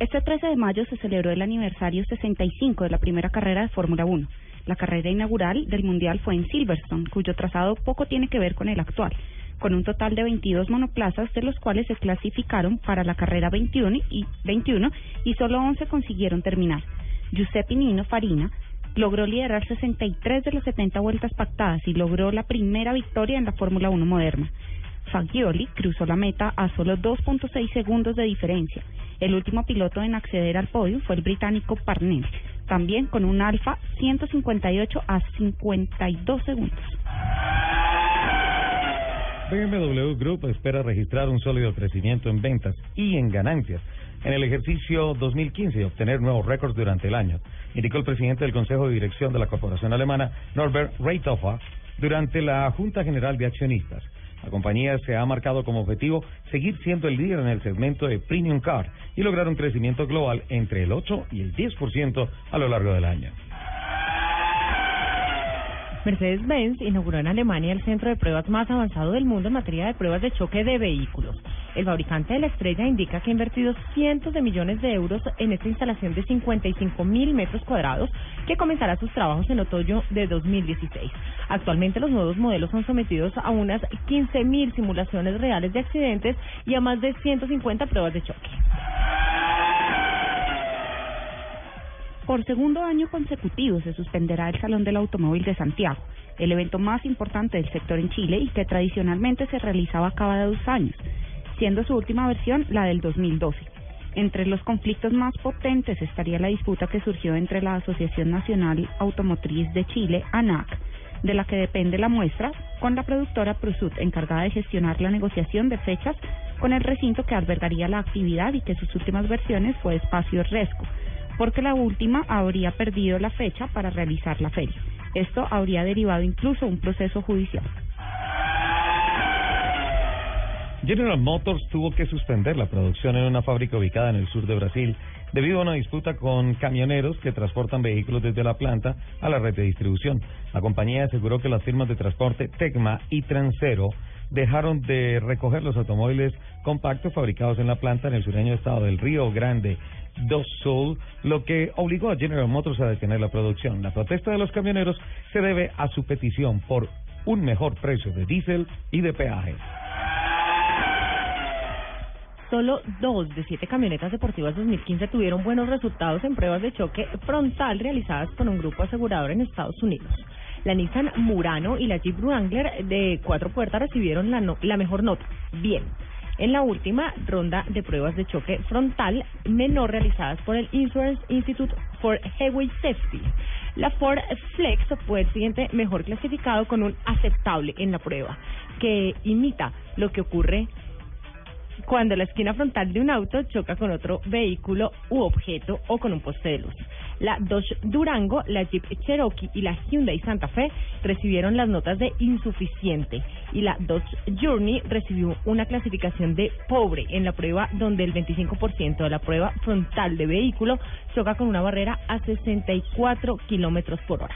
Este 13 de mayo se celebró el aniversario 65 de la primera carrera de Fórmula 1. La carrera inaugural del Mundial fue en Silverstone, cuyo trazado poco tiene que ver con el actual, con un total de 22 monoplazas, de los cuales se clasificaron para la carrera 21 y, 21 y solo 11 consiguieron terminar. Giuseppe Nino Farina logró liderar 63 de las 70 vueltas pactadas y logró la primera victoria en la Fórmula 1 moderna. Fagioli cruzó la meta a solo 2.6 segundos de diferencia. El último piloto en acceder al podio fue el británico Parnell, también con un Alfa 158 a 52 segundos. BMW Group espera registrar un sólido crecimiento en ventas y en ganancias en el ejercicio 2015 y obtener nuevos récords durante el año, indicó el presidente del Consejo de Dirección de la corporación alemana, Norbert Reithofer, durante la Junta General de Accionistas. La compañía se ha marcado como objetivo seguir siendo el líder en el segmento de Premium Car y lograr un crecimiento global entre el 8 y el 10% a lo largo del año. Mercedes-Benz inauguró en Alemania el centro de pruebas más avanzado del mundo en materia de pruebas de choque de vehículos. El fabricante de la estrella indica que ha invertido cientos de millones de euros en esta instalación de 55 mil metros cuadrados que comenzará sus trabajos en otoño de 2016. Actualmente los nuevos modelos son sometidos a unas 15 mil simulaciones reales de accidentes y a más de 150 pruebas de choque. Por segundo año consecutivo se suspenderá el Salón del Automóvil de Santiago, el evento más importante del sector en Chile y que tradicionalmente se realizaba cada dos años, siendo su última versión la del 2012. Entre los conflictos más potentes estaría la disputa que surgió entre la Asociación Nacional Automotriz de Chile, ANAC, de la que depende la muestra, con la productora Prusut, encargada de gestionar la negociación de fechas con el recinto que albergaría la actividad y que sus últimas versiones fue Espacio Resco, porque la última habría perdido la fecha para realizar la feria. Esto habría derivado incluso un proceso judicial. General Motors tuvo que suspender la producción en una fábrica ubicada en el sur de Brasil debido a una disputa con camioneros que transportan vehículos desde la planta a la red de distribución. La compañía aseguró que las firmas de transporte Tecma y Transero dejaron de recoger los automóviles compactos fabricados en la planta en el sureño estado del Río Grande do Sul, lo que obligó a General Motors a detener la producción. La protesta de los camioneros se debe a su petición por un mejor precio de diésel y de peaje. Solo dos de siete camionetas deportivas 2015 tuvieron buenos resultados en pruebas de choque frontal realizadas por un grupo asegurador en Estados Unidos. La Nissan Murano y la Jeep Wrangler de cuatro puertas recibieron la, no- la mejor nota, bien. En la última ronda de pruebas de choque frontal menor realizadas por el Insurance Institute for Highway Safety, la Ford Flex fue el siguiente mejor clasificado con un aceptable en la prueba, que imita lo que ocurre cuando la esquina frontal de un auto choca con otro vehículo u objeto o con un poste de luz. La Dodge Durango, la Jeep Cherokee y la Hyundai Santa Fe recibieron las notas de insuficiente y la Dodge Journey recibió una clasificación de pobre en la prueba donde el 25% de la prueba frontal de vehículo choca con una barrera a 64 kilómetros por hora.